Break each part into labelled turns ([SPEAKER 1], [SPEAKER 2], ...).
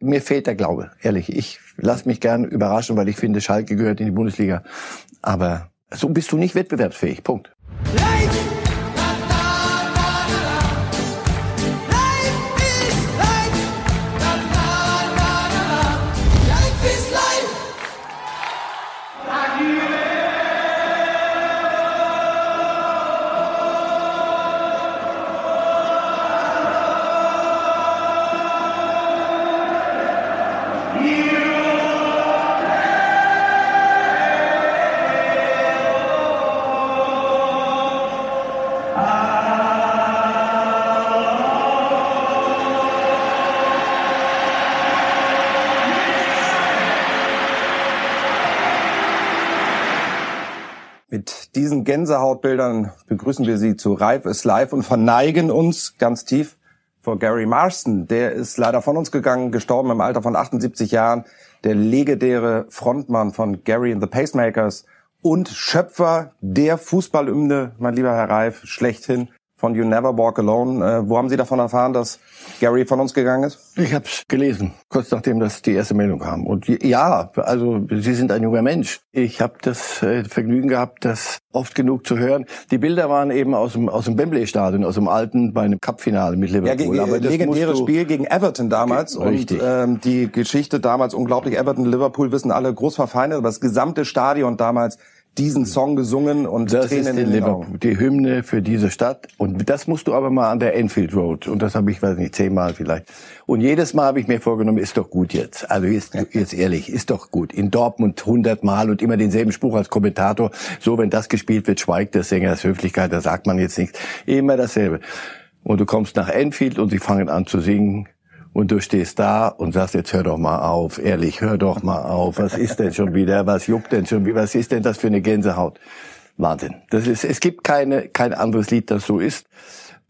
[SPEAKER 1] mir fehlt der Glaube, ehrlich. Ich lasse mich gern überraschen, weil ich finde, Schalke gehört in die Bundesliga. Aber so bist du nicht wettbewerbsfähig. Punkt.
[SPEAKER 2] Mit Gänsehautbildern begrüßen wir Sie zu Reif ist live und verneigen uns ganz tief vor Gary Marston. Der ist leider von uns gegangen, gestorben im Alter von 78 Jahren. Der legendäre Frontmann von Gary and the Pacemakers und Schöpfer der Fußballhymne, mein lieber Herr Reif, schlechthin von You Never Walk Alone. Äh, wo haben Sie davon erfahren, dass Gary von uns gegangen ist?
[SPEAKER 1] Ich habe es gelesen, kurz nachdem das die erste Meldung kam. Und ja, also Sie sind ein junger Mensch. Ich habe das äh, Vergnügen gehabt, das oft genug zu hören. Die Bilder waren eben aus dem aus dem Wembley-Stadion, aus dem alten bei einem Cup-Finale mit Liverpool.
[SPEAKER 2] Ja, Aber das legendäres Spiel gegen Everton damals
[SPEAKER 1] Richtig.
[SPEAKER 2] und ähm, die Geschichte damals unglaublich. Everton, Liverpool wissen alle groß verfeindet, aber das gesamte Stadion damals diesen Song gesungen und
[SPEAKER 1] das
[SPEAKER 2] Tränen
[SPEAKER 1] ist die, Liverpool, die Hymne für diese Stadt. Und das musst du aber mal an der Enfield Road. Und das habe ich, weiß nicht, zehnmal vielleicht. Und jedes Mal habe ich mir vorgenommen, ist doch gut jetzt. Also jetzt, jetzt ehrlich, ist doch gut. In Dortmund hundertmal und immer denselben Spruch als Kommentator. So, wenn das gespielt wird, schweigt der Sänger aus Höflichkeit, da sagt man jetzt nichts. Immer dasselbe. Und du kommst nach Enfield und sie fangen an zu singen. Und du stehst da und sagst, jetzt hör doch mal auf, ehrlich, hör doch mal auf. Was ist denn schon wieder? Was juckt denn schon wieder? Was ist denn das für eine Gänsehaut? Wahnsinn. Das ist, es gibt keine, kein anderes Lied, das so ist.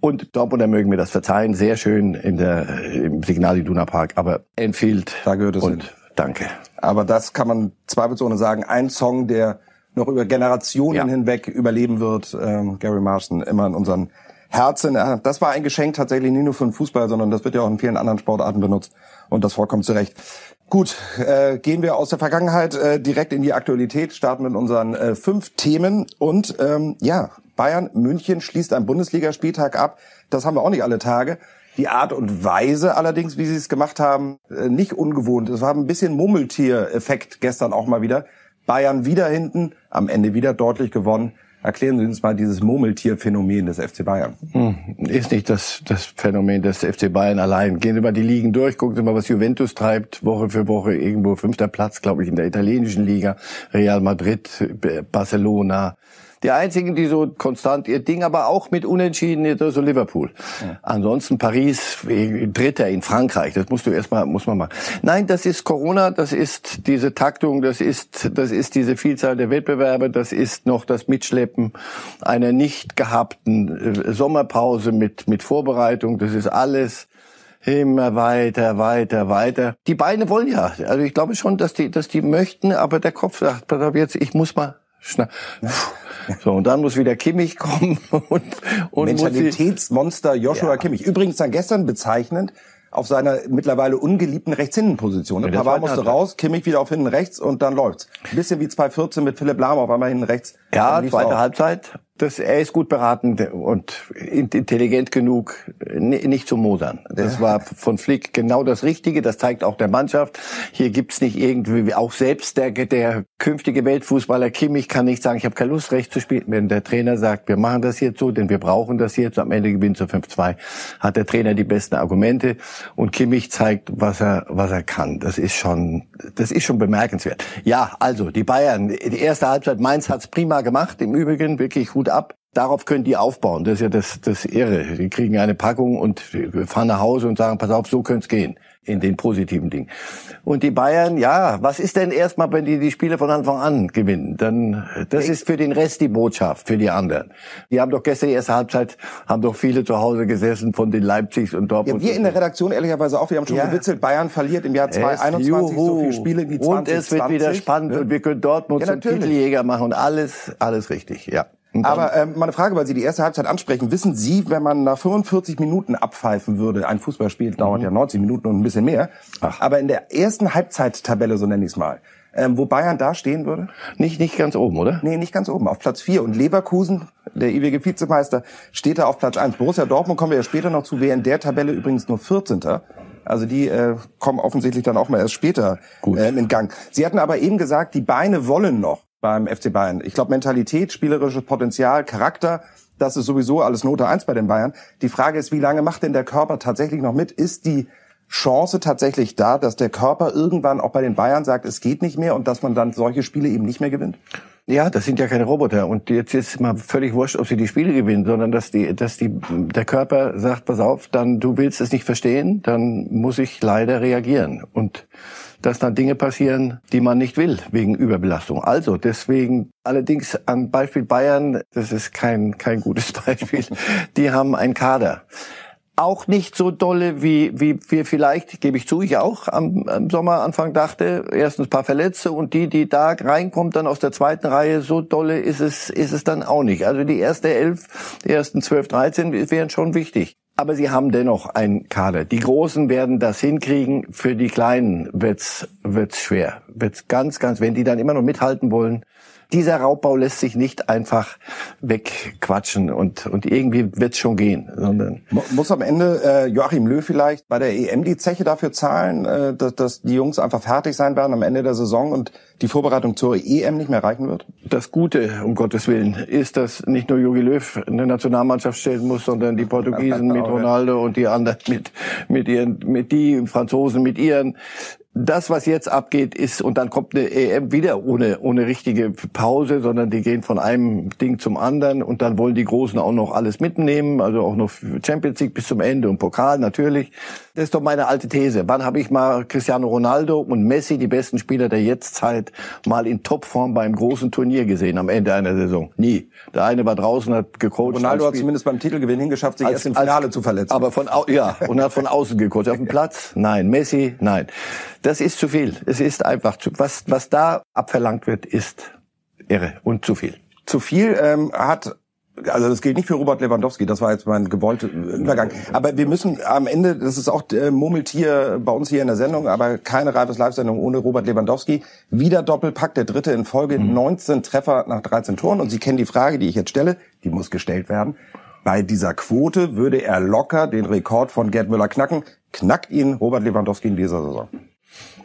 [SPEAKER 1] Und Dortmunder mögen mir das verzeihen. Sehr schön in der, im Signal Iduna Park. Aber Enfield.
[SPEAKER 2] Da gehört es
[SPEAKER 1] und
[SPEAKER 2] hin.
[SPEAKER 1] danke.
[SPEAKER 2] Aber das kann man zweifelsohne sagen. Ein Song, der noch über Generationen
[SPEAKER 1] Ja.
[SPEAKER 2] hinweg überleben wird. Ähm, Gary Marston, immer in unseren Herzen. Äh, Das war ein Geschenk tatsächlich nicht nur für den Fußball, sondern das wird ja auch in vielen anderen Sportarten benutzt. Und das vollkommen zu Recht. Gut, äh, gehen wir aus der Vergangenheit äh, direkt in die Aktualität, starten mit unseren äh, fünf Themen. Und ähm, ja, Bayern München schließt einen Bundesligaspieltag ab. Das haben wir auch nicht alle Tage. Die Art und Weise allerdings, wie sie es gemacht haben, äh, nicht ungewohnt. Es war ein bisschen Mummeltier-Effekt gestern auch mal wieder. Bayern wieder hinten, am Ende wieder deutlich gewonnen. Erklären Sie uns mal dieses Murmeltier-Phänomen des FC Bayern.
[SPEAKER 1] Hm, Ist nicht das, das Phänomen des FC Bayern allein. Gehen Sie mal die Ligen durch, gucken Sie mal, was Juventus treibt, Woche für Woche irgendwo fünfter Platz, glaube ich, in der italienischen Liga, Real Madrid, Barcelona. Die einzigen, die so konstant ihr Ding, aber auch mit Unentschieden, ist so Liverpool. Ansonsten Paris, Dritter in Frankreich, das musst du erstmal, muss man machen. Nein, das ist Corona, das ist diese Taktung, das ist, das ist diese Vielzahl der Wettbewerbe, das ist noch das Mitschleppen einer nicht gehabten äh, Sommerpause mit, mit Vorbereitung, das ist alles immer weiter, weiter, weiter. Die Beine wollen ja, also ich glaube schon, dass die, dass die möchten, aber der Kopf sagt, pass auf jetzt, ich muss mal schna so, und dann muss wieder Kimmich kommen und, und
[SPEAKER 2] Mentalitätsmonster Joshua
[SPEAKER 1] Ja.
[SPEAKER 2] Kimmich. Übrigens dann gestern bezeichnend auf seiner mittlerweile ungeliebten Rechtshinnenposition.
[SPEAKER 1] Ja,
[SPEAKER 2] Ja, Pavard musste raus, Kimmich wieder auf hinten rechts und dann läuft's. Ein bisschen wie 2014 mit Philipp Lahm auf einmal hinten rechts.
[SPEAKER 1] Ja, zweite. Halbzeit. Das, er ist gut beraten und intelligent genug, ni- nicht zu modern. Das war von Flick genau das Richtige. Das zeigt auch der Mannschaft. Hier gibt's nicht irgendwie, auch selbst der, der künftige Weltfußballer Kimmich kann nicht sagen, ich habe keine Lust, rechts zu spielen. Wenn der Trainer sagt, wir machen das jetzt so, denn wir brauchen das jetzt, am Ende gewinnt zu 5-2, hat der Trainer die besten Argumente und Kimmich zeigt, was er, was er kann. Das ist schon, das ist schon bemerkenswert. Ja, also, die Bayern, die erste Halbzeit, Mainz hat's prima gemacht, im Übrigen wirklich Hut ab. Darauf können die aufbauen. Das ist ja das, das Irre. Die kriegen eine Packung und fahren nach Hause und sagen, pass auf, so könnte es gehen. In den positiven Dingen. Und die Bayern, ja, was ist denn erstmal, wenn die die Spiele von Anfang an gewinnen? Dann, das ist für den Rest die Botschaft, für die anderen. Die haben doch gestern die erste Halbzeit, haben doch viele zu Hause gesessen von den Leipzigs und
[SPEAKER 2] Ja,
[SPEAKER 1] Dortmund.
[SPEAKER 2] wir in der Redaktion ehrlicherweise auch, wir haben schon
[SPEAKER 1] Ja.
[SPEAKER 2] gewitzelt, Bayern verliert im Jahr 2021 so viele Spiele wie 2020.
[SPEAKER 1] Und es wird wieder spannend
[SPEAKER 2] Ne?
[SPEAKER 1] und wir können Dortmund
[SPEAKER 2] Ja,
[SPEAKER 1] zum. Titeljäger machen und alles, alles richtig, ja.
[SPEAKER 2] Aber ähm, meine Frage, weil Sie die erste Halbzeit ansprechen, wissen Sie, wenn man nach 45 Minuten abpfeifen würde, ein Fußballspiel dauert mhm. ja 90 Minuten und ein bisschen mehr, Ach. aber in der ersten Halbzeittabelle, so nenne ich es mal, ähm, wo Bayern da stehen würde?
[SPEAKER 1] Nicht, nicht ganz oben, oder?
[SPEAKER 2] Nee, nicht ganz oben, auf Platz 4. Und Leverkusen, der ewige Vizemeister, steht da auf Platz 1. Borussia Dortmund kommen wir ja später noch zu, wäre in der Tabelle übrigens nur 14. Also die äh, kommen offensichtlich dann auch mal erst später äh, in Gang. Sie hatten aber eben gesagt, die Beine wollen noch beim FC Bayern. Ich glaube, Mentalität, spielerisches Potenzial, Charakter, das ist sowieso alles Note eins bei den Bayern. Die Frage ist, wie lange macht denn der Körper tatsächlich noch mit? Ist die Chance tatsächlich da, dass der Körper irgendwann auch bei den Bayern sagt, es geht nicht mehr und dass man dann solche Spiele eben nicht mehr gewinnt?
[SPEAKER 1] Ja, das sind ja keine Roboter. Und jetzt ist mal völlig wurscht, ob sie die Spiele gewinnen, sondern dass die, dass die, der Körper sagt, pass auf, dann du willst es nicht verstehen, dann muss ich leider reagieren. Und dass dann Dinge passieren, die man nicht will, wegen Überbelastung. Also deswegen allerdings am Beispiel Bayern, das ist kein, kein gutes Beispiel, die haben einen Kader auch nicht so dolle, wie, wie wir vielleicht, gebe ich zu, ich auch am, am Sommeranfang dachte. Erstens paar Verletzte und die, die da reinkommt, dann aus der zweiten Reihe, so dolle ist es, ist es dann auch nicht. Also die erste elf, die ersten zwölf, dreizehn wären schon wichtig. Aber sie haben dennoch einen Kader. Die Großen werden das hinkriegen. Für die Kleinen wird's, wird's schwer. Wird's ganz, ganz, wenn die dann immer noch mithalten wollen, dieser Raubbau lässt sich nicht einfach wegquatschen und, und irgendwie wird's schon gehen. Sondern
[SPEAKER 2] Muss am Ende äh, Joachim Löw vielleicht bei der EM die Zeche dafür zahlen, äh, dass, dass die Jungs einfach fertig sein werden am Ende der Saison und die Vorbereitung zur EM nicht mehr reichen wird?
[SPEAKER 1] Das Gute, um Gottes Willen, ist, dass nicht nur Jogi Löw eine Nationalmannschaft stellen muss, sondern die Portugiesen mit Ronaldo und die anderen mit, mit ihren, mit die Franzosen mit ihren das, was jetzt abgeht, ist, und dann kommt eine EM wieder ohne, ohne richtige Pause, sondern die gehen von einem Ding zum anderen und dann wollen die Großen auch noch alles mitnehmen, also auch noch Champions League bis zum Ende und Pokal natürlich. Das ist doch meine alte These. Wann habe ich mal Cristiano Ronaldo und Messi, die besten Spieler der Jetztzeit, mal in Topform beim großen Turnier gesehen am Ende einer Saison? Nie. Der eine war draußen, hat gecoacht.
[SPEAKER 2] Ronaldo hat zumindest beim Titelgewinn hingeschafft, sich als, erst im Finale als, zu verletzen.
[SPEAKER 1] Aber von, ja, und hat von außen gecoacht. Auf dem Platz? Nein. Messi? Nein. Das ist zu viel. Es ist einfach zu, was, was da abverlangt wird, ist irre und zu viel.
[SPEAKER 2] Zu viel ähm, hat also das gilt nicht für Robert Lewandowski, das war jetzt mein gewollter Übergang. Aber wir müssen am Ende, das ist auch äh, Murmeltier bei uns hier in der Sendung, aber keine reifes Live-Sendung ohne Robert Lewandowski. Wieder Doppelpack, der dritte in Folge, mhm. 19 Treffer nach 13 Toren. Und Sie kennen die Frage, die ich jetzt stelle, die muss gestellt werden. Bei dieser Quote würde er locker den Rekord von Gerd Müller knacken. Knackt ihn Robert Lewandowski in dieser Saison?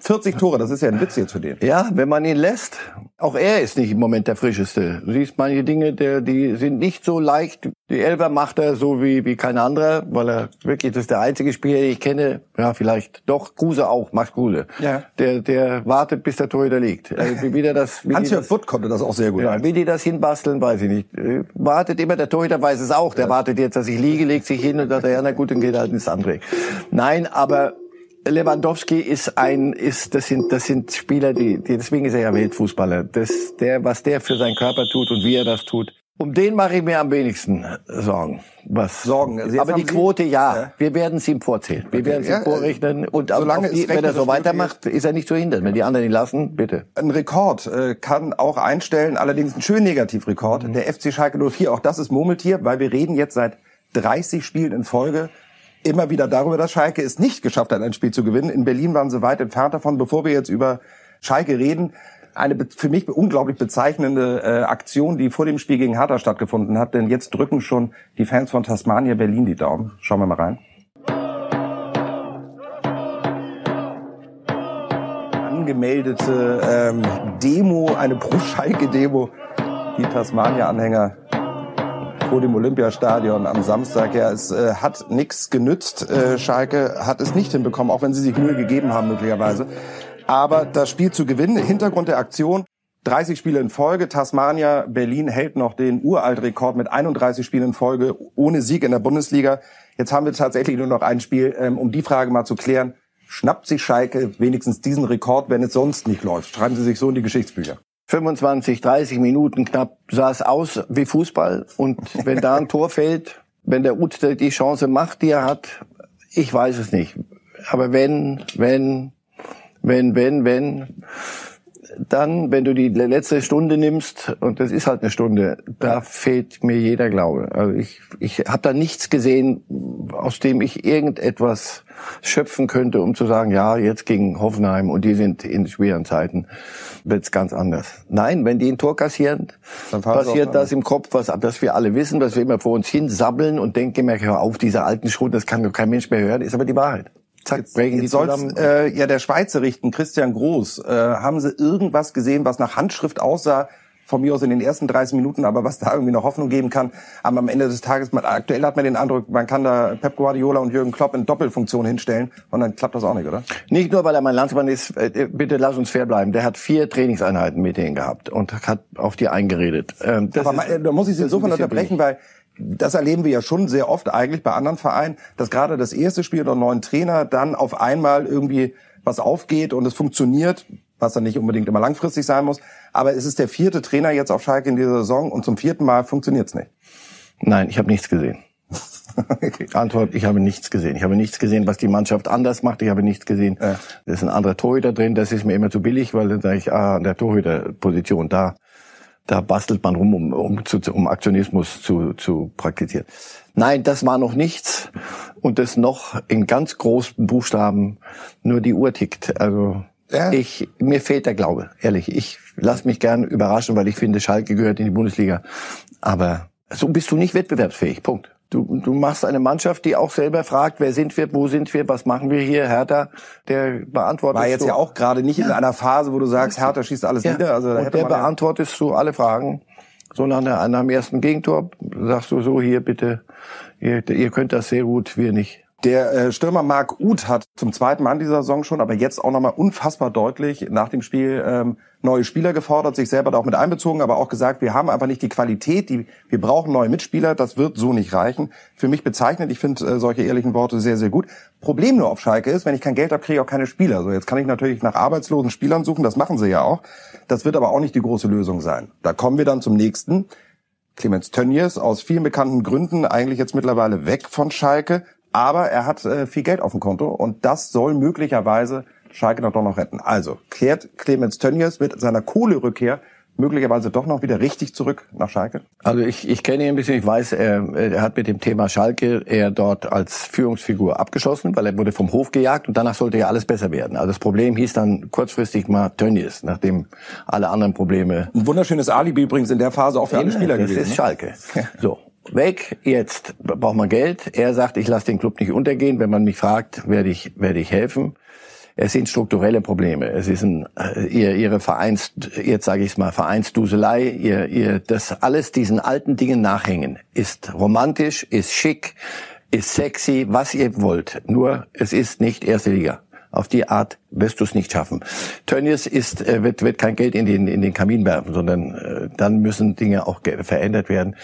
[SPEAKER 2] 40 Tore, das ist ja ein Witz jetzt für den.
[SPEAKER 1] Ja, wenn man ihn lässt. Auch er ist nicht im Moment der frischeste. Du siehst manche Dinge, der, die sind nicht so leicht. Die Elfer macht er so wie, wie kein anderer, weil er wirklich, das ist der einzige Spieler, den ich kenne. Ja, vielleicht doch. Kruse auch, Max Kruse. Ja. Der, der wartet, bis der Torhüter liegt. Also, wie, wie der das,
[SPEAKER 2] wie Hans-Jörg Butt konnte das auch sehr gut.
[SPEAKER 1] Ja, wie die das hinbasteln, weiß ich nicht. Äh, wartet immer, der Torhüter weiß es auch. Der ja. wartet jetzt, dass ich liege, legt sich hin und sagt, ja, na gut, dann geht halt ins andere. Nein, aber Lewandowski ist ein, ist, das sind, das sind Spieler, die, die, deswegen ist er ja Weltfußballer. Das, der, was der für seinen Körper tut und wie er das tut. Um den mache ich mir am wenigsten Sorgen. Was?
[SPEAKER 2] Sorgen.
[SPEAKER 1] Also aber die Quote, ja. ja. Wir werden es ihm vorzählen. Wir okay. werden es ihm vorrechnen. Und Solange die, wenn er so weitermacht, ist er nicht zu hindern. Wenn die anderen ihn lassen, bitte.
[SPEAKER 2] Ein Rekord äh, kann auch einstellen, allerdings ein schön Negativrekord. Mhm. Der FC Schalke 04, auch das ist Murmeltier, weil wir reden jetzt seit 30 Spielen in Folge immer wieder darüber, dass Schalke es nicht geschafft hat, ein Spiel zu gewinnen. In Berlin waren sie weit entfernt davon. Bevor wir jetzt über Schalke reden, eine für mich unglaublich bezeichnende äh, Aktion, die vor dem Spiel gegen Hertha stattgefunden hat. Denn jetzt drücken schon die Fans von Tasmania Berlin die Daumen. Schauen wir mal rein. Angemeldete ähm, Demo, eine Pro-Schalke-Demo. Die Tasmania-Anhänger vor dem Olympiastadion am Samstag. Ja, es äh, hat nichts genützt. Äh, Schalke hat es nicht hinbekommen, auch wenn sie sich Mühe gegeben haben möglicherweise. Aber das Spiel zu gewinnen, Hintergrund der Aktion, 30 Spiele in Folge. Tasmania Berlin hält noch den Uraltrekord mit 31 Spielen in Folge ohne Sieg in der Bundesliga. Jetzt haben wir tatsächlich nur noch ein Spiel, ähm, um die Frage mal zu klären. Schnappt sich Schalke wenigstens diesen Rekord, wenn es sonst nicht läuft? Schreiben Sie sich so in die Geschichtsbücher.
[SPEAKER 1] 25, 30 Minuten knapp sah es aus wie Fußball. Und wenn da ein Tor fällt, wenn der Ut die Chance macht, die er hat, ich weiß es nicht. Aber wenn, wenn, wenn, wenn, wenn, dann, wenn du die letzte Stunde nimmst, und das ist halt eine Stunde, da fehlt mir jeder Glaube. Also ich, ich habe da nichts gesehen, aus dem ich irgendetwas schöpfen könnte, um zu sagen, ja, jetzt gegen Hoffenheim und die sind in schweren Zeiten, wird's ganz anders. Nein, wenn die ein Tor kassieren, passiert das im Kopf, was das wir alle wissen, was wir immer vor uns hin sabbeln und denken, hör auf, diese alten Schrot, das kann doch kein Mensch mehr hören, ist aber die Wahrheit.
[SPEAKER 2] Zack, jetzt, brechen die zusammen. Äh, ja der Schweizer richten, Christian Groß. Äh, haben Sie irgendwas gesehen, was nach Handschrift aussah? Von mir aus in den ersten 30 Minuten, aber was da irgendwie noch Hoffnung geben kann. Aber am Ende des Tages, man, aktuell hat man den Eindruck, man kann da Pep Guardiola und Jürgen Klopp in Doppelfunktion hinstellen und dann klappt das auch nicht, oder?
[SPEAKER 1] Nicht nur, weil er mein Landsmann ist, äh, bitte lass uns fair bleiben. Der hat vier Trainingseinheiten mit denen gehabt und hat auf die eingeredet.
[SPEAKER 2] Ähm, aber ist, da muss ich Sie insofern unterbrechen, weil das erleben wir ja schon sehr oft eigentlich bei anderen Vereinen, dass gerade das erste Spiel oder neuen Trainer dann auf einmal irgendwie was aufgeht und es funktioniert, was dann nicht unbedingt immer langfristig sein muss. Aber es ist der vierte Trainer jetzt auf Schalke in dieser Saison und zum vierten Mal funktioniert es nicht.
[SPEAKER 1] Nein, ich habe nichts gesehen. Antwort, ich habe nichts gesehen. Ich habe nichts gesehen, was die Mannschaft anders macht. Ich habe nichts gesehen. Ja. Da ist ein anderer Torhüter drin. Das ist mir immer zu billig, weil dann sage ich, ah, an der Torhüterposition da da bastelt man rum, um, um, zu, um Aktionismus zu, zu praktizieren. Nein, das war noch nichts. Und das noch in ganz großen Buchstaben nur die Uhr tickt. Also ja. ich, mir fehlt der Glaube, ehrlich. Ich lasse mich gern überraschen, weil ich finde, Schalke gehört in die Bundesliga. Aber so bist du nicht wettbewerbsfähig. Punkt. Du, du machst eine Mannschaft, die auch selber fragt, wer sind wir, wo sind wir, was machen wir hier? Hertha, der beantwortet.
[SPEAKER 2] War jetzt
[SPEAKER 1] so,
[SPEAKER 2] ja auch gerade nicht in einer Phase, wo du sagst, Hertha schießt alles ja. nieder.
[SPEAKER 1] Also da Und der beantwortest du alle Fragen. So nach, nach einem ersten Gegentor sagst du so, hier bitte, ihr, ihr könnt das sehr gut, wir nicht.
[SPEAKER 2] Der äh, Stürmer Marc Uth hat zum zweiten Mal in dieser Saison schon, aber jetzt auch nochmal unfassbar deutlich nach dem Spiel ähm, neue Spieler gefordert, sich selber da auch mit einbezogen, aber auch gesagt, wir haben einfach nicht die Qualität, die wir brauchen neue Mitspieler, das wird so nicht reichen. Für mich bezeichnet, ich finde äh, solche ehrlichen Worte sehr, sehr gut. Problem nur auf Schalke ist, wenn ich kein Geld habe, kriege ich auch keine Spieler. So, jetzt kann ich natürlich nach arbeitslosen Spielern suchen, das machen sie ja auch. Das wird aber auch nicht die große Lösung sein. Da kommen wir dann zum nächsten. Clemens Tönnies aus vielen bekannten Gründen eigentlich jetzt mittlerweile weg von Schalke, aber er hat äh, viel Geld auf dem Konto und das soll möglicherweise Schalke noch doch noch retten. Also kehrt Clemens Tönnies mit seiner Kohlerückkehr möglicherweise doch noch wieder richtig zurück nach Schalke?
[SPEAKER 1] Also ich, ich kenne ihn ein bisschen, ich weiß, er, er hat mit dem Thema Schalke er dort als Führungsfigur abgeschossen, weil er wurde vom Hof gejagt und danach sollte ja alles besser werden. Also das Problem hieß dann kurzfristig mal Tönnies, nachdem alle anderen Probleme...
[SPEAKER 2] Ein wunderschönes Alibi übrigens in der Phase auch für alle Spieler
[SPEAKER 1] das
[SPEAKER 2] gewesen.
[SPEAKER 1] Das ist ne? Schalke. So, weg, jetzt braucht man Geld. Er sagt, ich lasse den Club nicht untergehen. Wenn man mich fragt, werde ich, werde ich helfen. Es sind strukturelle Probleme. Es ist ein, äh, ihr, ihre Vereins, jetzt sage ich es mal, Vereinsduselei, ihr, ihr, das alles diesen alten Dingen nachhängen, ist romantisch, ist schick, ist sexy, was ihr wollt. Nur, es ist nicht erste Liga. Auf die Art wirst du es nicht schaffen. Tönnies ist, äh, wird, wird kein Geld in den, in den Kamin werfen, sondern äh, dann müssen Dinge auch verändert werden.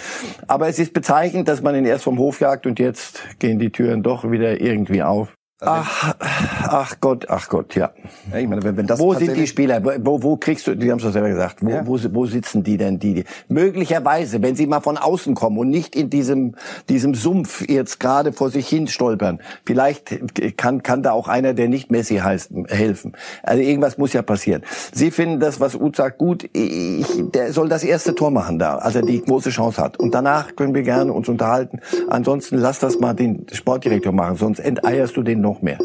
[SPEAKER 1] Aber es ist bezeichnend, dass man ihn erst vom Hof jagt und jetzt gehen die Türen doch wieder irgendwie auf. Ach, ach Gott, ach Gott, ja. ja ich meine, wenn, wenn das wo sind die Spieler? Wo, wo kriegst du, die haben es doch selber gesagt, wo, ja. wo, wo sitzen die denn, die, die? Möglicherweise, wenn sie mal von außen kommen und nicht in diesem, diesem Sumpf jetzt gerade vor sich hin stolpern, vielleicht kann, kann da auch einer, der nicht Messi heißt, helfen. Also irgendwas muss ja passieren. Sie finden das, was Uth sagt, gut, ich, der soll das erste Tor machen da, als er die große Chance hat. Und danach können wir gerne uns unterhalten. Ansonsten lass das mal den Sportdirektor machen, sonst enteierst du den noch mehr.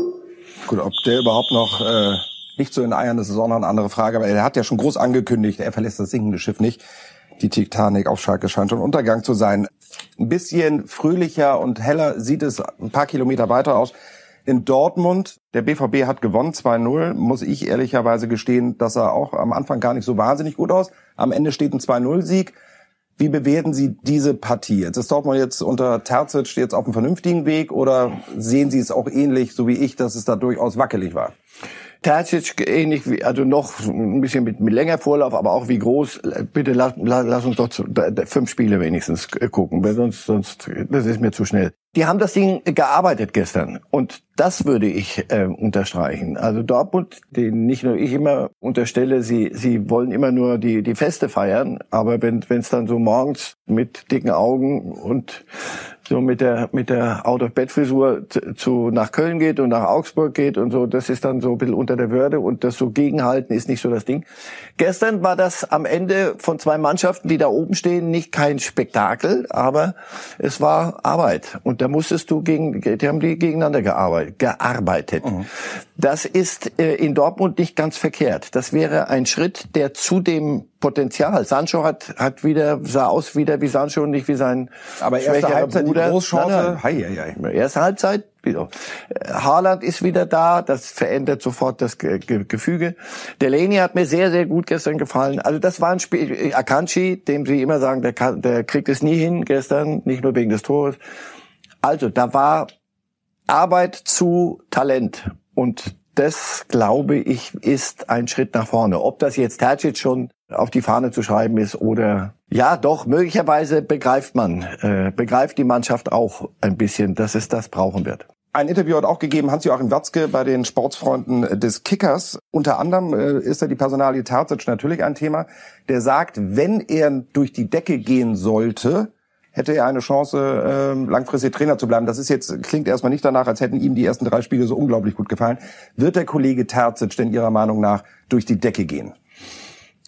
[SPEAKER 2] Gut, ob der überhaupt noch äh, nicht so in Eiern ist, ist auch noch eine andere Frage. Aber er hat ja schon groß angekündigt, er verlässt das sinkende Schiff nicht. Die Titanic auf Schalke scheint schon Untergang zu sein. Ein bisschen fröhlicher und heller sieht es ein paar Kilometer weiter aus. In Dortmund, der BVB hat gewonnen 2-0, muss ich ehrlicherweise gestehen, dass er auch am Anfang gar nicht so wahnsinnig gut aus. Am Ende steht ein 2-0-Sieg. Wie bewerten Sie diese Partie? Jetzt ist Dortmund jetzt unter Terzic jetzt auf einem vernünftigen Weg oder sehen Sie es auch ähnlich, so wie ich, dass es da durchaus wackelig war?
[SPEAKER 1] Terzic ähnlich wie, also noch ein bisschen mit, mit länger Vorlauf, aber auch wie groß. Bitte lass, lass uns doch zu, fünf Spiele wenigstens gucken, weil sonst, sonst, das ist mir zu schnell. Die haben das Ding gearbeitet gestern und das würde ich äh, unterstreichen. Also Dortmund, den nicht nur ich immer unterstelle, sie sie wollen immer nur die die Feste feiern, aber wenn es dann so morgens mit dicken Augen und so mit der mit der Out of Bed Frisur zu nach Köln geht und nach Augsburg geht und so, das ist dann so ein bisschen unter der Würde und das so gegenhalten ist nicht so das Ding. Gestern war das am Ende von zwei Mannschaften, die da oben stehen, nicht kein Spektakel, aber es war Arbeit und da musstest du gegen die haben die gegeneinander gearbeitet, gearbeitet. Mhm. Das ist äh, in Dortmund nicht ganz verkehrt. Das wäre ein Schritt, der zu dem Potenzial. Sancho hat, hat wieder, sah aus wieder wie Sancho und nicht wie sein
[SPEAKER 2] Aber erste Halbzeit Bruder. die Großchance. Nein, nein.
[SPEAKER 1] Hei, hei. Erste Halbzeit, wieder. Haaland ist wieder da, das verändert sofort das Gefüge. Delaney hat mir sehr, sehr gut gestern gefallen. Also das war ein Spiel, Akanji, dem Sie immer sagen, der, kann, der kriegt es nie hin gestern, nicht nur wegen des Tores. Also da war Arbeit zu Talent und das, glaube ich, ist ein Schritt nach vorne. Ob das jetzt Tercic schon auf die Fahne zu schreiben ist oder ja, doch möglicherweise begreift man, äh, begreift die Mannschaft auch ein bisschen, dass es das brauchen wird.
[SPEAKER 2] Ein Interview hat auch gegeben Hans-Joachim Watzke bei den Sportsfreunden des Kickers. Unter anderem äh, ist da die Personalie Terzic natürlich ein Thema. Der sagt, wenn er durch die Decke gehen sollte, hätte er eine Chance, ähm, langfristig Trainer zu bleiben. Das ist jetzt klingt erstmal nicht danach, als hätten ihm die ersten drei Spiele so unglaublich gut gefallen. Wird der Kollege Terzic denn Ihrer Meinung nach durch die Decke gehen?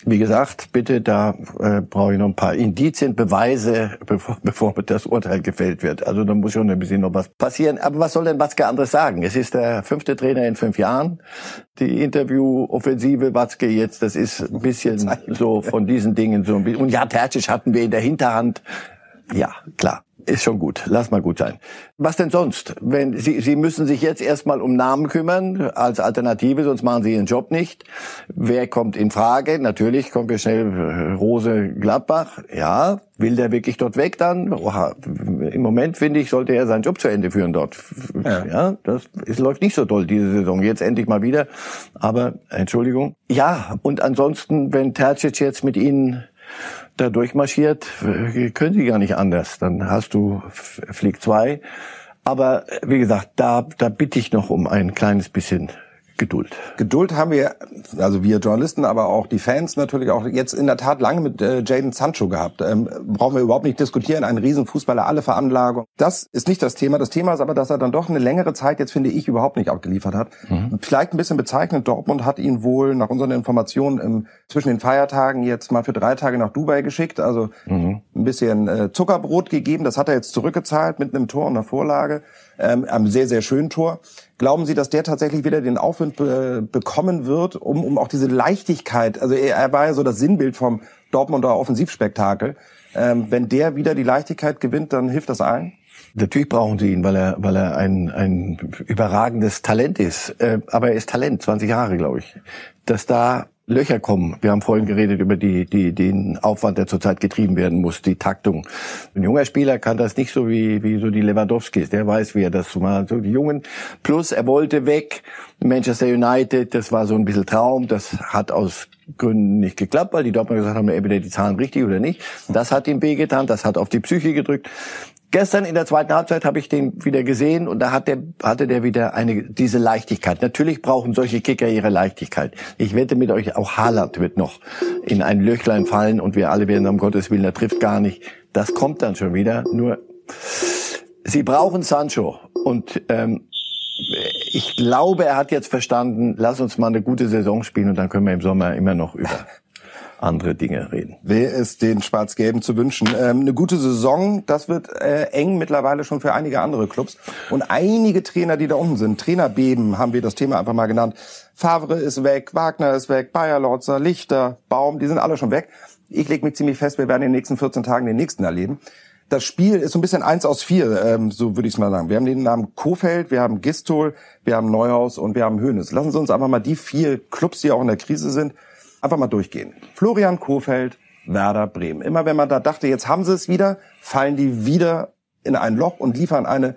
[SPEAKER 1] Wie gesagt, bitte, da äh, brauche ich noch ein paar Indizien, Beweise, bevor, bevor das Urteil gefällt wird. Also da muss schon ein bisschen noch was passieren. Aber was soll denn Watzke anderes sagen? Es ist der fünfte Trainer in fünf Jahren. Die Interview-Offensive Watzke jetzt, das ist ein bisschen so von diesen Dingen so ein bisschen. Und ja, Tercic hatten wir in der Hinterhand. Ja, klar ist schon gut. Lass mal gut sein. Was denn sonst? Wenn Sie, Sie müssen sich jetzt erstmal um Namen kümmern als Alternative, sonst machen Sie Ihren Job nicht. Wer kommt in Frage? Natürlich kommt wir schnell äh, Rose Gladbach. Ja, will der wirklich dort weg dann? Oha. Im Moment finde ich, sollte er seinen Job zu Ende führen dort. Ja, ja das es läuft nicht so toll diese Saison. Jetzt endlich mal wieder. Aber Entschuldigung. Ja, und ansonsten, wenn Tercic jetzt mit Ihnen da durchmarschiert, können sie gar nicht anders. Dann hast du Flieg 2. Aber wie gesagt, da, da bitte ich noch um ein kleines bisschen Geduld.
[SPEAKER 2] Geduld haben wir, also wir Journalisten, aber auch die Fans natürlich auch jetzt in der Tat lange mit äh, Jaden Sancho gehabt. Ähm, brauchen wir überhaupt nicht diskutieren. Ein Riesenfußballer, alle Veranlagung. Das ist nicht das Thema. Das Thema ist aber, dass er dann doch eine längere Zeit jetzt, finde ich, überhaupt nicht abgeliefert hat. Mhm. Vielleicht ein bisschen bezeichnend. Dortmund hat ihn wohl nach unseren Informationen im, zwischen den Feiertagen jetzt mal für drei Tage nach Dubai geschickt. Also mhm. Ein bisschen äh, Zuckerbrot gegeben. Das hat er jetzt zurückgezahlt mit einem Tor und einer Vorlage ähm, einem sehr, sehr schönen Tor. Glauben Sie, dass der tatsächlich wieder den Aufwind be bekommen wird, um, um auch diese Leichtigkeit, also er, er war ja so das Sinnbild vom Dortmunder Offensivspektakel. Ähm, wenn der wieder die Leichtigkeit gewinnt, dann hilft das allen?
[SPEAKER 1] Natürlich brauchen sie ihn, weil er, weil er ein, ein überragendes Talent ist. Äh, aber er ist Talent, 20 Jahre, glaube ich. Dass da Löcher kommen. Wir haben vorhin geredet über die, die, den Aufwand, der zurzeit getrieben werden muss, die Taktung. Ein junger Spieler kann das nicht so wie, wie so die Lewandowskis. Der weiß, wie er das so macht. So die Jungen. Plus, er wollte weg. Manchester United, das war so ein bisschen Traum. Das hat aus Gründen nicht geklappt, weil die Dortmund gesagt haben, entweder die Zahlen richtig oder nicht. Das hat ihm wehgetan. Das hat auf die Psyche gedrückt. Gestern in der zweiten Halbzeit habe ich den wieder gesehen und da hat der, hatte der wieder eine, diese Leichtigkeit. Natürlich brauchen solche Kicker ihre Leichtigkeit. Ich wette mit euch, auch Haaland wird noch in ein Löchlein fallen und wir alle werden um Gottes Willen, er trifft gar nicht. Das kommt dann schon wieder. Nur, sie brauchen Sancho und, ähm, ich glaube, er hat jetzt verstanden, lass uns mal eine gute Saison spielen und dann können wir im Sommer immer noch über andere Dinge reden.
[SPEAKER 2] Wer ist den Schwarz-Gelben zu wünschen? Ähm, eine gute Saison, das wird äh, eng mittlerweile schon für einige andere Clubs. Und einige Trainer, die da unten sind, Trainerbeben haben wir das Thema einfach mal genannt. Favre ist weg, Wagner ist weg, Bayer Lotzer, Lichter, Baum, die sind alle schon weg. Ich lege mich ziemlich fest, wir werden in den nächsten 14 Tagen den nächsten erleben. Das Spiel ist so ein bisschen eins aus vier, ähm, so würde ich es mal sagen. Wir haben den Namen Kofeld, wir haben Gistol, wir haben Neuhaus und wir haben Hönes. Lassen Sie uns einfach mal die vier Clubs, die auch in der Krise sind, Einfach mal durchgehen. Florian Kofeld, Werder Bremen. Immer wenn man da dachte, jetzt haben sie es wieder, fallen die wieder in ein Loch und liefern eine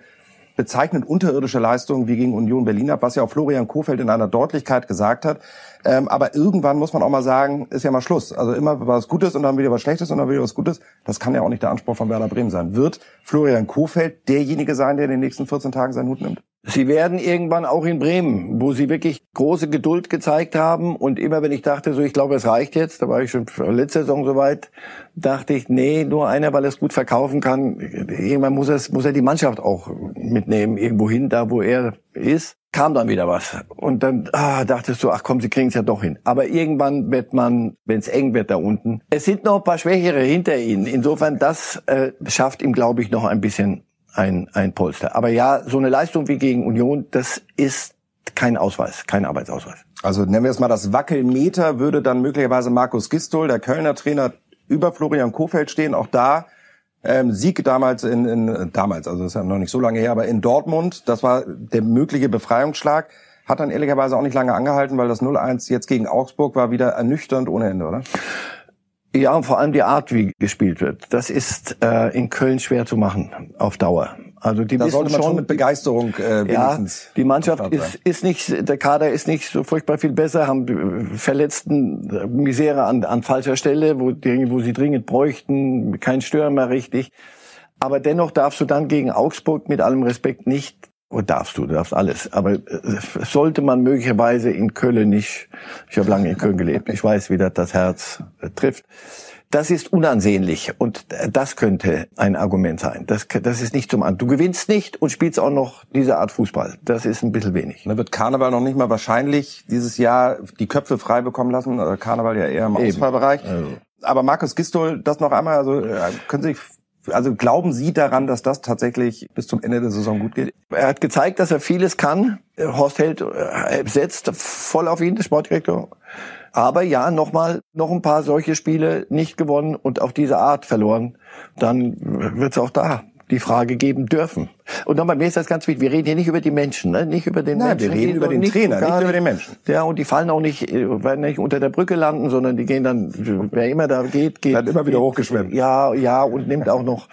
[SPEAKER 2] bezeichnend unterirdische Leistungen wie gegen Union Berlin ab, was ja auch Florian Kofeld in einer Deutlichkeit gesagt hat. Ähm, aber irgendwann muss man auch mal sagen, ist ja mal Schluss. Also immer was Gutes und dann wieder was Schlechtes und dann wieder was Gutes. Das kann ja auch nicht der Anspruch von Werder Bremen sein. Wird Florian Kofeld derjenige sein, der in den nächsten 14 Tagen seinen Hut nimmt?
[SPEAKER 1] Sie werden irgendwann auch in Bremen, wo sie wirklich große Geduld gezeigt haben und immer wenn ich dachte, so ich glaube, es reicht jetzt, da war ich schon letzte Saison soweit, dachte ich, nee, nur einer, weil er es gut verkaufen kann. Irgendwann muss er, muss er die Mannschaft auch mitnehmen, irgendwo hin, da wo er ist. Kam dann wieder was. Und dann ah, dachtest du, ach komm, sie kriegen es ja doch hin. Aber irgendwann wird man, wenn es eng wird da unten, es sind noch ein paar Schwächere hinter ihnen. Insofern, das äh, schafft ihm, glaube ich, noch ein bisschen ein, ein Polster. Aber ja, so eine Leistung wie gegen Union, das ist kein Ausweis, kein Arbeitsausweis.
[SPEAKER 2] Also nennen wir es mal das Wackelmeter, würde dann möglicherweise Markus Gistol, der Kölner Trainer, über Florian Kofeld stehen. Auch da ähm, Sieg damals in, in damals, also das ist ja noch nicht so lange her, aber in Dortmund, das war der mögliche Befreiungsschlag. Hat dann ehrlicherweise auch nicht lange angehalten, weil das 0-1 jetzt gegen Augsburg war wieder ernüchternd ohne Ende, oder?
[SPEAKER 1] Ja, und vor allem die Art, wie gespielt wird. Das ist äh, in Köln schwer zu machen auf Dauer.
[SPEAKER 2] Also die da sollte man schon mit Begeisterung äh,
[SPEAKER 1] wenigstens. Ja, die Mannschaft ist, ist nicht, der Kader ist nicht so furchtbar viel besser, haben Verletzten äh, Misere an, an falscher Stelle, wo, wo sie dringend bräuchten, kein Stürmer richtig. Aber dennoch darfst du dann gegen Augsburg mit allem Respekt nicht Oh, darfst du, du darfst alles. Aber äh, sollte man möglicherweise in Köln nicht, ich habe lange in Köln gelebt, ich weiß, wie das das Herz äh, trifft. Das ist unansehnlich und das könnte ein Argument sein. Das, das ist nicht zum An. Du gewinnst nicht und spielst auch noch diese Art Fußball. Das ist ein bisschen wenig.
[SPEAKER 2] Da wird Karneval noch nicht mal wahrscheinlich dieses Jahr die Köpfe frei bekommen lassen. Karneval ja eher im Ausfallbereich. Also. Aber Markus Gistol, das noch einmal, also äh, können Sie sich also glauben Sie daran, dass das tatsächlich bis zum Ende der Saison gut geht?
[SPEAKER 1] Er hat gezeigt, dass er vieles kann. Horst Held äh, setzt voll auf ihn, der Sportdirektor. Aber ja, nochmal, noch ein paar solche Spiele nicht gewonnen und auf diese Art verloren. Dann wird es auch da die Frage geben dürfen. Und nochmal, mir ist das ganz wichtig, wir reden hier nicht über die Menschen, ne? nicht über den
[SPEAKER 2] Nein,
[SPEAKER 1] Menschen.
[SPEAKER 2] wir reden über den Trainer, nicht, nicht über den Menschen.
[SPEAKER 1] Ja, und die fallen auch nicht, äh, werden nicht unter der Brücke landen, sondern die gehen dann, wer immer da geht, geht.
[SPEAKER 2] Dann immer wieder hochgeschwemmt.
[SPEAKER 1] Ja, ja, und nimmt auch noch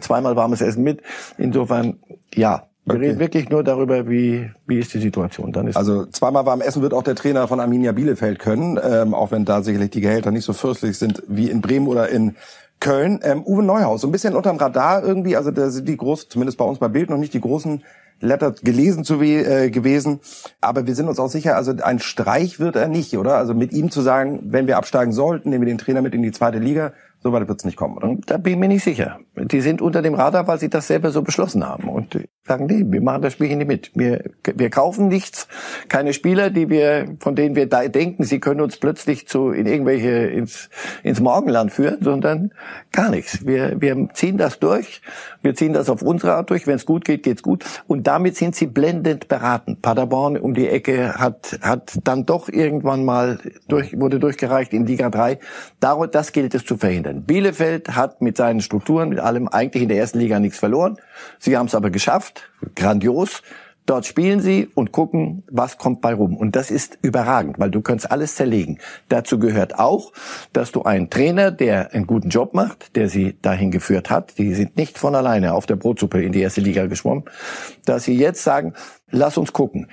[SPEAKER 1] zweimal warmes Essen mit. Insofern, ja. Wir okay. reden wirklich nur darüber, wie, wie ist die Situation. Dann ist
[SPEAKER 2] also zweimal warm essen wird auch der Trainer von Arminia Bielefeld können, ähm, auch wenn da sicherlich die Gehälter nicht so fürstlich sind wie in Bremen oder in Köln. Ähm, Uwe Neuhaus, so ein bisschen unterm Radar irgendwie, also da sind die großen, zumindest bei uns bei Bild noch nicht die großen Letter gelesen zu äh, gewesen. Aber wir sind uns auch sicher, also ein Streich wird er nicht, oder? Also mit ihm zu sagen, wenn wir absteigen sollten, nehmen wir den Trainer mit in die zweite Liga, so weit wird es nicht kommen, oder?
[SPEAKER 1] Da bin ich mir nicht sicher. Die sind unter dem Radar, weil sie das selber so beschlossen haben und sagen, nee, wir machen das Spiel hier nicht mit. Wir, wir kaufen nichts, keine Spieler, die wir, von denen wir da denken, sie können uns plötzlich zu in irgendwelche ins, ins Morgenland führen, sondern gar nichts. Wir, wir ziehen das durch, wir ziehen das auf unsere Art durch. Wenn es gut geht, geht's gut. Und damit sind sie blendend beraten. Paderborn um die Ecke hat hat dann doch irgendwann mal durch, wurde durchgereicht in Liga 3. Das gilt es zu verhindern. Bielefeld hat mit seinen Strukturen, mit allem eigentlich in der ersten Liga nichts verloren. Sie haben es aber geschafft, grandios. Dort spielen sie und gucken, was kommt bei rum. Und das ist überragend, weil du kannst alles zerlegen. Dazu gehört auch, dass du einen Trainer, der einen guten Job macht, der sie dahin geführt hat, die sind nicht von alleine auf der Brotsuppe in die erste Liga geschwommen, dass sie jetzt sagen, lass uns gucken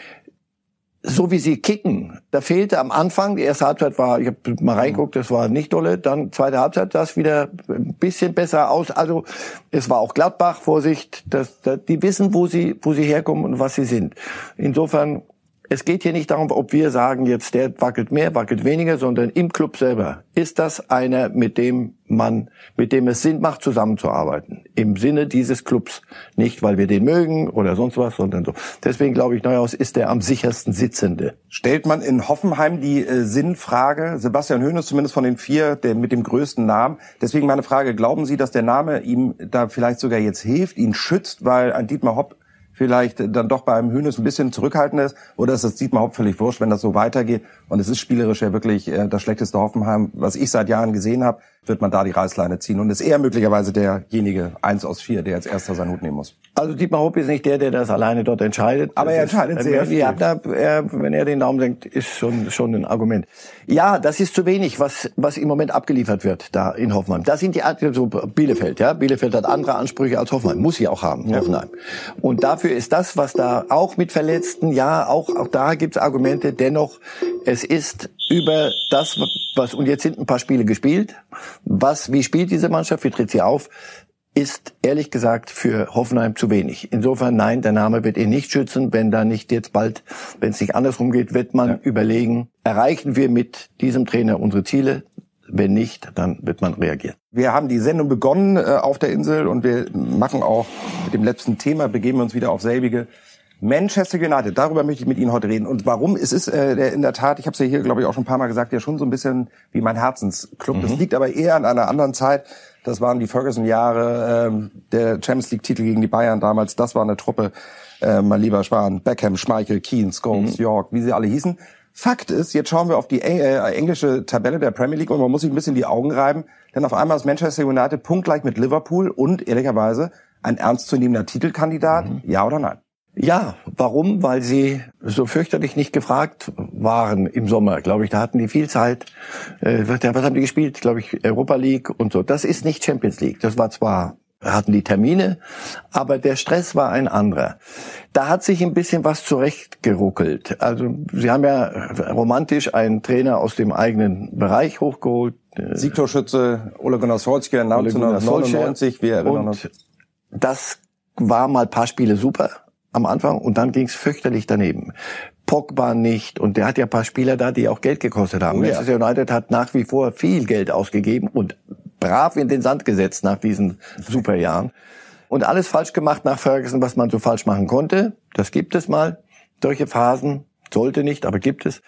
[SPEAKER 1] so wie sie kicken, da fehlte am Anfang, die erste Halbzeit war, ich habe mal reingeguckt, das war nicht dolle, dann zweite Halbzeit, das wieder ein bisschen besser aus. Also es war auch Gladbach, Vorsicht, dass, dass die wissen, wo sie, wo sie herkommen und was sie sind. Insofern es geht hier nicht darum, ob wir sagen, jetzt der wackelt mehr, wackelt weniger, sondern im Club selber ist das einer, mit dem man, mit dem es Sinn macht, zusammenzuarbeiten. Im Sinne dieses Clubs. Nicht, weil wir den mögen oder sonst was, sondern so. Deswegen glaube ich, Neuhaus ist der am sichersten Sitzende.
[SPEAKER 2] Stellt man in Hoffenheim die äh, Sinnfrage, Sebastian Höhnes zumindest von den vier, der mit dem größten Namen. Deswegen meine Frage, glauben Sie, dass der Name ihm da vielleicht sogar jetzt hilft, ihn schützt, weil ein Dietmar Hopp vielleicht dann doch bei einem Hönes ein bisschen zurückhaltender ist? Oder ist das Dietmar Haupt völlig wurscht, wenn das so weitergeht? Und es ist spielerisch ja wirklich äh, das schlechteste Hoffenheim, was ich seit Jahren gesehen habe, wird man da die Reißleine ziehen. Und ist eher möglicherweise derjenige, eins aus vier, der als erster seinen Hut nehmen muss.
[SPEAKER 1] Also Dietmar Hopp ist nicht der, der das alleine dort entscheidet.
[SPEAKER 2] Aber
[SPEAKER 1] das
[SPEAKER 2] er entscheidet
[SPEAKER 1] ist,
[SPEAKER 2] sehr viel.
[SPEAKER 1] Ja, da, er, wenn er den Daumen senkt, ist schon, schon ein Argument. Ja, das ist zu wenig, was, was im Moment abgeliefert wird da in Hoffenheim. Da sind die, so Bielefeld, ja. Bielefeld hat andere Ansprüche als Hoffenheim. Muss sie auch haben, ja. Hoffenheim. Und dafür dafür ist das, was da auch mit Verletzten, ja, auch, auch da gibt's Argumente, dennoch, es ist über das, was, und jetzt sind ein paar Spiele gespielt, was, wie spielt diese Mannschaft, wie tritt sie auf, ist ehrlich gesagt für Hoffenheim zu wenig. Insofern nein, der Name wird ihn nicht schützen. Wenn da nicht jetzt bald, wenn es nicht andersrum geht, wird man ja. überlegen, erreichen wir mit diesem Trainer unsere Ziele? Wenn nicht, dann wird man reagieren.
[SPEAKER 2] Wir haben die Sendung begonnen äh, auf der Insel und wir machen auch mit dem letzten Thema, begeben wir uns wieder auf selbige. Manchester United, darüber möchte ich mit Ihnen heute reden. Und warum? Es ist äh, in der Tat, ich habe es ja hier, glaube ich, auch schon ein paar Mal gesagt, ja schon so ein bisschen wie mein Herzensclub. Mhm. Das liegt aber eher an einer anderen Zeit. Das waren die Ferguson-Jahre, ähm, der Champions League-Titel gegen die Bayern damals. Das war eine Truppe, äh, mein lieber Schwan, Beckham, Schmeichel, Keane, Scholes, mhm. York, wie sie alle hießen. Fakt ist, jetzt schauen wir auf die äh, englische Tabelle der Premier League und man muss sich ein bisschen die Augen reiben, denn auf einmal ist Manchester United punktgleich mit Liverpool und ehrlicherweise ein ernstzunehmender Titelkandidat, mhm. ja oder nein?
[SPEAKER 1] Ja, warum? Weil sie so fürchterlich nicht gefragt waren im Sommer, glaube ich. Da hatten die viel Zeit. Äh, was haben die gespielt? Glaube ich, Europa League und so. Das ist nicht Champions League. Das war zwar hatten die Termine, aber der Stress war ein anderer. Da hat sich ein bisschen was zurechtgeruckelt. Also Sie haben ja romantisch einen Trainer aus dem eigenen Bereich hochgeholt.
[SPEAKER 2] Siegtorschütze Ole Gunnar Solskjaer 1999, wir erinnern uns.
[SPEAKER 1] Das war mal paar Spiele super am Anfang und dann ging es fürchterlich daneben. Pogba nicht und der hat ja ein paar Spieler da, die auch Geld gekostet haben. Oh, ja. Manchester United hat nach wie vor viel Geld ausgegeben und brav in den Sand gesetzt nach diesen Superjahren und alles falsch gemacht nach Ferguson, was man so falsch machen konnte. Das gibt es mal. Solche Phasen sollte nicht, aber gibt es.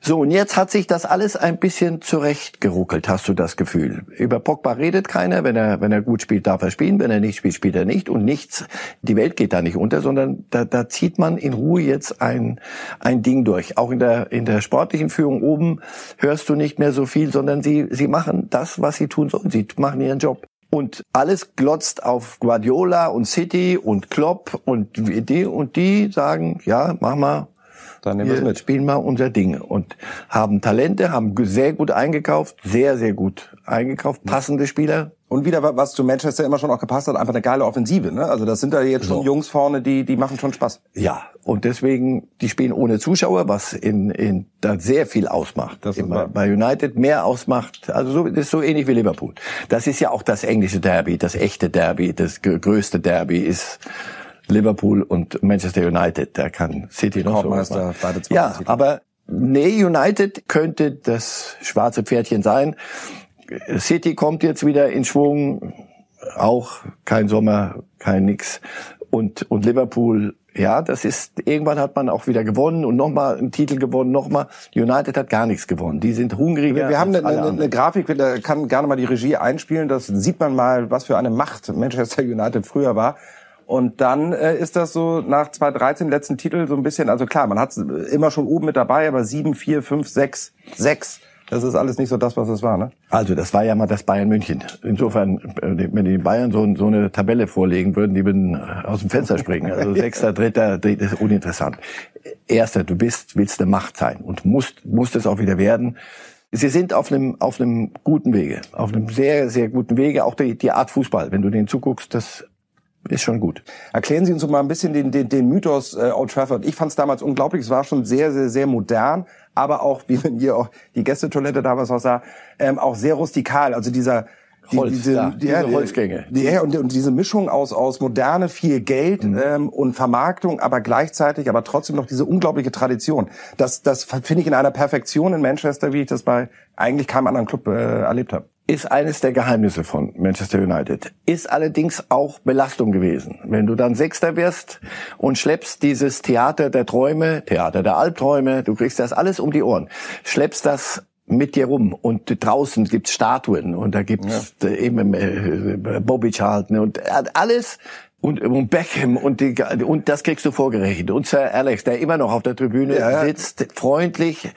[SPEAKER 1] So, und jetzt hat sich das alles ein bisschen zurechtgeruckelt, hast du das Gefühl. Über Pogba redet keiner, wenn er, wenn er gut spielt, darf er spielen, wenn er nicht spielt, spielt er nicht und nichts, die Welt geht da nicht unter, sondern da, da zieht man in Ruhe jetzt ein, ein Ding durch. Auch in der, in der sportlichen Führung oben hörst du nicht mehr so viel, sondern sie, sie machen das, was sie tun sollen. Sie machen ihren Job. Und alles glotzt auf Guardiola und City und Klopp und die und die sagen, ja, mach mal, dann nehmen wir mit. spielen mal unser Ding und haben Talente, haben sehr gut eingekauft, sehr, sehr gut eingekauft, passende Spieler.
[SPEAKER 2] Und wieder, was zu Manchester immer schon auch gepasst hat, einfach eine geile Offensive. Ne? Also das sind da jetzt so. schon Jungs vorne, die, die machen schon Spaß.
[SPEAKER 1] Ja, und deswegen, die spielen ohne Zuschauer, was in, in da sehr viel ausmacht. Das ist bei United mehr ausmacht. Also so, das ist so ähnlich wie Liverpool. Das ist ja auch das englische Derby, das echte Derby, das größte Derby ist Liverpool und Manchester United. Da kann City noch so Ja, aber nee, United könnte das schwarze Pferdchen sein. City kommt jetzt wieder in Schwung. Auch kein Sommer, kein nix. Und, und Liverpool, ja, das ist, irgendwann hat man auch wieder gewonnen und nochmal einen Titel gewonnen, nochmal. United hat gar nichts gewonnen. Die sind hungriger.
[SPEAKER 2] Wir, wir haben eine, eine, eine Grafik, da kann gerne mal die Regie einspielen. Das sieht man mal, was für eine Macht Manchester United früher war. Und dann äh, ist das so nach 2013 letzten Titel so ein bisschen, also klar, man hat immer schon oben mit dabei, aber sieben, vier, fünf, sechs, sechs. Das ist alles nicht so das, was es war, ne?
[SPEAKER 1] Also, das war ja mal das Bayern München. Insofern, äh, wenn die Bayern so, so eine Tabelle vorlegen würden, die würden äh, aus dem Fenster springen. Also Sechster, Dritter, das ist uninteressant. Erster, du bist, willst eine Macht sein und musst, musst es auch wieder werden. Sie sind auf einem, auf einem guten Wege, auf einem sehr, sehr guten Wege. Auch die, die Art Fußball, wenn du den zuguckst, das ist schon gut.
[SPEAKER 2] Erklären Sie uns mal ein bisschen den, den, den Mythos äh, Old Trafford. Ich fand es damals unglaublich. Es war schon sehr, sehr, sehr modern, aber auch, wie man hier auch die Gästetoilette damals auch sah, ähm, auch sehr rustikal. Also dieser
[SPEAKER 1] die, Holz, diese, ja, diese ja, Holzgänge.
[SPEAKER 2] Ja, und, und diese Mischung aus, aus Moderne, viel Geld mhm. ähm, und Vermarktung, aber gleichzeitig, aber trotzdem noch diese unglaubliche Tradition. Das, das finde ich in einer Perfektion in Manchester, wie ich das bei eigentlich keinem anderen Club äh, erlebt habe
[SPEAKER 1] ist eines der Geheimnisse von Manchester United. Ist allerdings auch Belastung gewesen. Wenn du dann Sechster wirst und schleppst dieses Theater der Träume, Theater der Albträume, du kriegst das alles um die Ohren, schleppst das mit dir rum und draußen gibt's Statuen und da gibt's ja. eben äh, Bobby Charlton und alles und, und Beckham und, die, und das kriegst du vorgerechnet. Und Sir Alex, der immer noch auf der Tribüne ja, sitzt, freundlich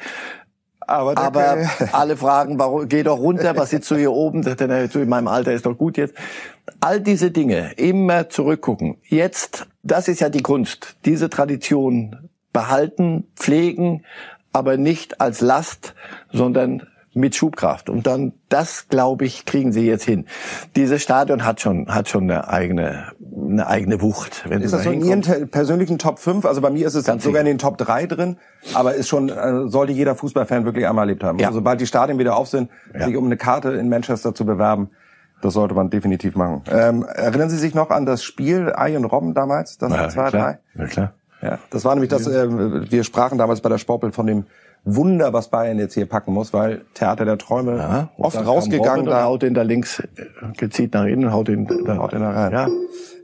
[SPEAKER 1] aber, aber alle fragen, warum, geh doch runter, was sitzt du hier oben? in meinem Alter ist doch gut jetzt. All diese Dinge, immer zurückgucken. Jetzt, das ist ja die Kunst, diese Tradition behalten, pflegen, aber nicht als Last, sondern mit Schubkraft. Und dann, das glaube ich, kriegen sie jetzt hin. Dieses Stadion hat schon, hat schon eine eigene eine eigene Wucht.
[SPEAKER 2] Wenn ist das so in Ihren persönlichen Top 5? Also bei mir ist es Ganz sogar sicher. in den Top 3 drin, aber ist schon, äh, sollte jeder Fußballfan wirklich einmal erlebt haben. Ja. Also sobald die Stadien wieder auf sind, ja. sich um eine Karte in Manchester zu bewerben, das sollte man definitiv machen. Ähm, erinnern Sie sich noch an das Spiel Ian Robben damals? Das
[SPEAKER 1] ja, 2 3? Ja, klar.
[SPEAKER 2] Ja, das war nämlich das, äh, wir sprachen damals bei der Sportbild von dem Wunder, was Bayern jetzt hier packen muss, weil Theater der Träume ja, oft rausgegangen.
[SPEAKER 1] Da haut den da links, äh, gezieht nach innen, haut den da, haut den da rein.
[SPEAKER 2] Ja.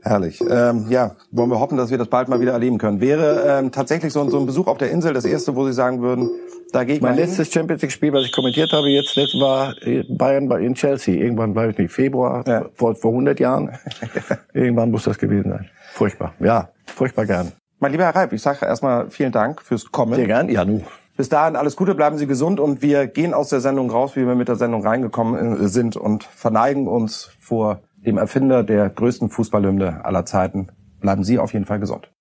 [SPEAKER 2] Herrlich. Ähm, ja, wollen wir hoffen, dass wir das bald mal wieder erleben können. Wäre ähm, tatsächlich so, so ein Besuch auf der Insel das erste, wo Sie sagen würden, da gehe ich
[SPEAKER 1] Mein letztes Champions League Spiel, was ich kommentiert habe, jetzt war Bayern in Chelsea. Irgendwann, weiß ich nicht, Februar, ja. vor, vor 100 Jahren. Irgendwann muss das gewesen sein. Furchtbar. Ja, furchtbar gern.
[SPEAKER 2] Mein lieber Herr Reif, ich sage erstmal vielen Dank fürs Kommen.
[SPEAKER 1] Sehr gern, ja, nu.
[SPEAKER 2] Bis dahin alles Gute, bleiben Sie gesund und wir gehen aus der Sendung raus, wie wir mit der Sendung reingekommen äh, sind und verneigen uns vor dem Erfinder der größten Fußballhymne aller Zeiten. Bleiben Sie auf jeden Fall gesund.